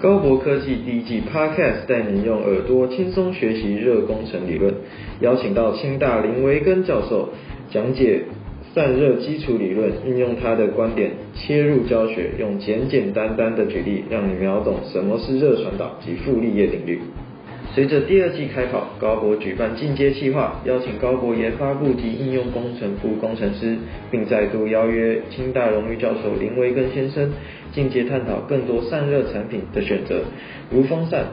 高博科技第一季 Podcast 带你用耳朵轻松学习热工程理论，邀请到清大林维根教授讲解散热基础理论，运用他的观点切入教学，用简简单单的举例，让你秒懂什么是热传导及傅立叶定律。随着第二季开跑，高博举办进阶计划，邀请高博研发部及应用工程部工程师，并再度邀约清大荣誉教授林维根先生，进阶探讨更多散热产品的选择，如风扇、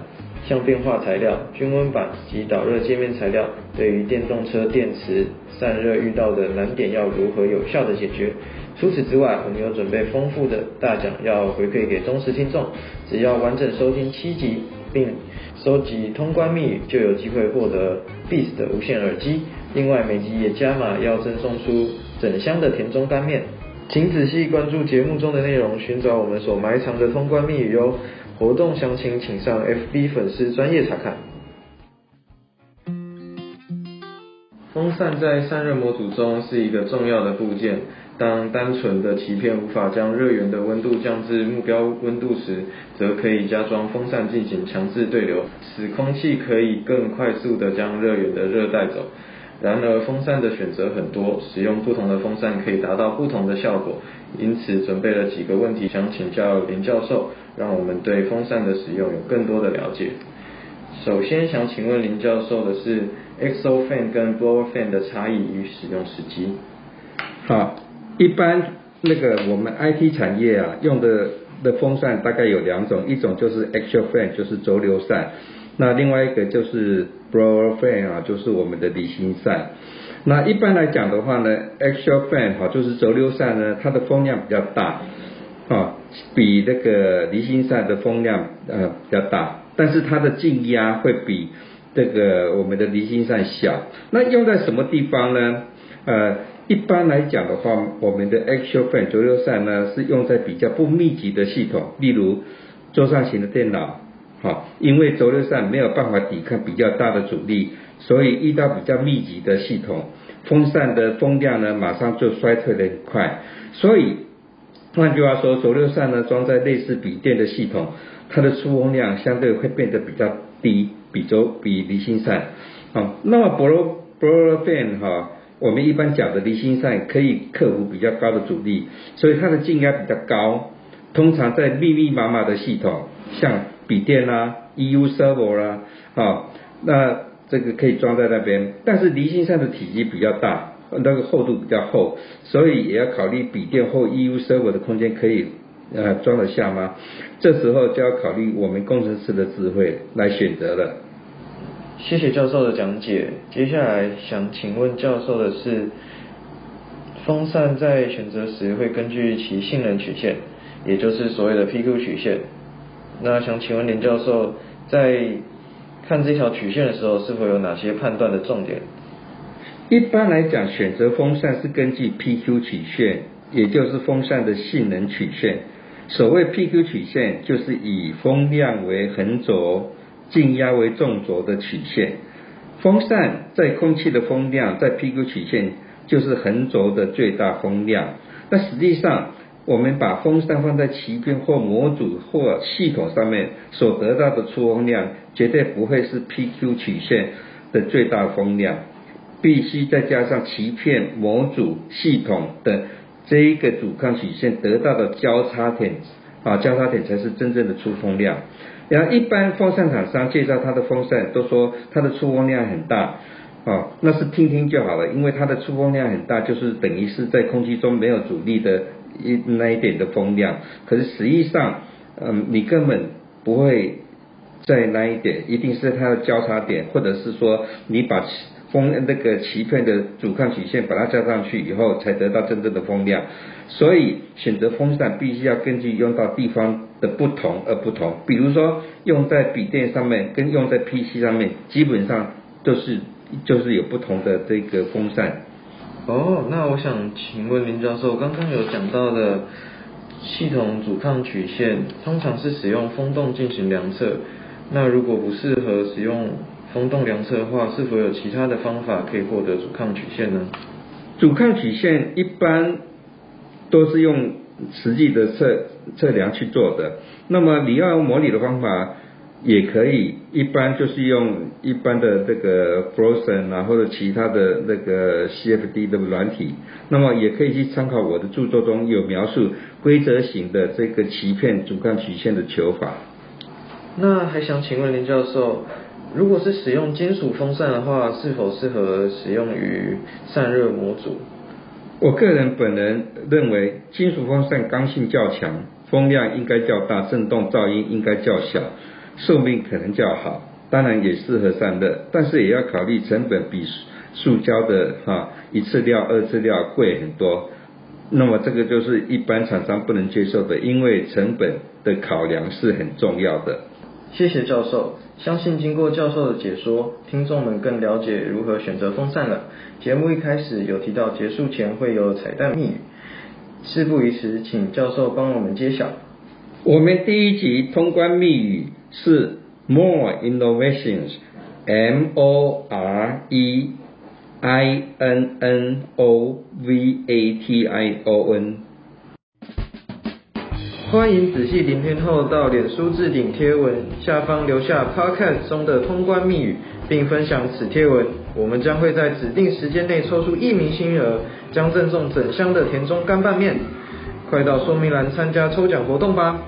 相变化材料、均温板及导热界面材料。对于电动车电池散热遇到的难点，要如何有效的解决？除此之外，我们有准备丰富的大奖要回馈给忠实听众，只要完整收听七集，并收集通关密语，就有机会获得 Beats 的无线耳机。另外，每集也加码要赠送出整箱的田中干面。请仔细关注节目中的内容，寻找我们所埋藏的通关密语哟。活动详情请上 FB 粉丝专业查看。风扇在散热模组中是一个重要的部件。当单纯的鳍片无法将热源的温度降至目标温度时，则可以加装风扇进行强制对流，使空气可以更快速地将热源的热带走。然而，风扇的选择很多，使用不同的风扇可以达到不同的效果。因此，准备了几个问题想请教林教授，让我们对风扇的使用有更多的了解。首先想请问林教授的是，XO fan 跟 blower fan 的差异与使用时机。好，一般那个我们 IT 产业啊用的的风扇大概有两种，一种就是 axial fan，就是轴流扇，那另外一个就是 blower fan 啊，就是我们的离心扇。那一般来讲的话呢，axial fan 哈就是轴流扇呢，它的风量比较大，啊，比那个离心扇的风量呃比较大。但是它的静压会比这个我们的离心扇小，那用在什么地方呢？呃，一般来讲的话，我们的 axial fan 轴流扇呢是用在比较不密集的系统，例如桌上型的电脑，好，因为轴流扇没有办法抵抗比较大的阻力，所以遇到比较密集的系统，风扇的风量呢马上就衰退的很快，所以换句话说，轴流扇呢装在类似笔电的系统。它的出风量相对会变得比较低，比轴比离心扇，好，那么 blow blow fan 哈，我们一般讲的离心扇可以克服比较高的阻力，所以它的静压比较高，通常在密密麻麻的系统，像笔电啦、EU server 啦，啊，那这个可以装在那边，但是离心扇的体积比较大，那个厚度比较厚，所以也要考虑笔电或 EU server 的空间可以。呃，装得下吗？这时候就要考虑我们工程师的智慧来选择了。谢谢教授的讲解。接下来想请问教授的是，风扇在选择时会根据其性能曲线，也就是所谓的 PQ 曲线。那想请问林教授，在看这条曲线的时候，是否有哪些判断的重点？一般来讲，选择风扇是根据 PQ 曲线，也就是风扇的性能曲线。所谓 PQ 曲线，就是以风量为横轴、静压为纵轴的曲线。风扇在空气的风量在 PQ 曲线就是横轴的最大风量。那实际上，我们把风扇放在鳍片或模组或系统上面所得到的出风量，绝对不会是 PQ 曲线的最大风量，必须再加上鳍片、模组、系统的。这一个阻抗曲线得到的交叉点啊，交叉点才是真正的出风量。然后一般风扇厂商介绍它的风扇，都说它的出风量很大啊，那是听听就好了，因为它的出风量很大，就是等于是在空气中没有阻力的一那一点的风量。可是实际上，嗯，你根本不会在那一点，一定是它的交叉点，或者是说你把。风那个鳍片的阻抗曲线，把它加上去以后，才得到真正的风量。所以选择风扇必须要根据用到地方的不同而不同。比如说用在笔电上面，跟用在 PC 上面，基本上都是就是有不同的这个风扇。哦，那我想请问林教授，刚刚有讲到的系统阻抗曲线，通常是使用风洞进行量测。那如果不适合使用？风洞量测的话，是否有其他的方法可以获得阻抗曲线呢？阻抗曲线一般都是用实际的测测量去做的。那么你要用模拟的方法也可以，一般就是用一般的这个 Frozen 啊或者其他的那个 CFD 的软体，那么也可以去参考我的著作中有描述规则型的这个鳍片阻抗曲线的求法。那还想请问林教授，如果是使用金属风扇的话，是否适合使用于散热模组？我个人本人认为，金属风扇刚性较强，风量应该较大，振动噪音应该较小，寿命可能较好，当然也适合散热，但是也要考虑成本比塑胶的哈一次料、二次料贵很多。那么这个就是一般厂商不能接受的，因为成本的考量是很重要的。谢谢教授，相信经过教授的解说，听众们更了解如何选择风扇了。节目一开始有提到结束前会有彩蛋密语，事不宜迟，请教授帮我们揭晓。我们第一集通关密语是 More Innovations，M O R E I N N O V A T I O N。欢迎仔细聆听后到脸书置顶贴文下方留下 Podcast 中的通关密语，并分享此贴文。我们将会在指定时间内抽出一名幸运儿，将赠送整箱的田中干拌面。快到说明栏参加抽奖活动吧！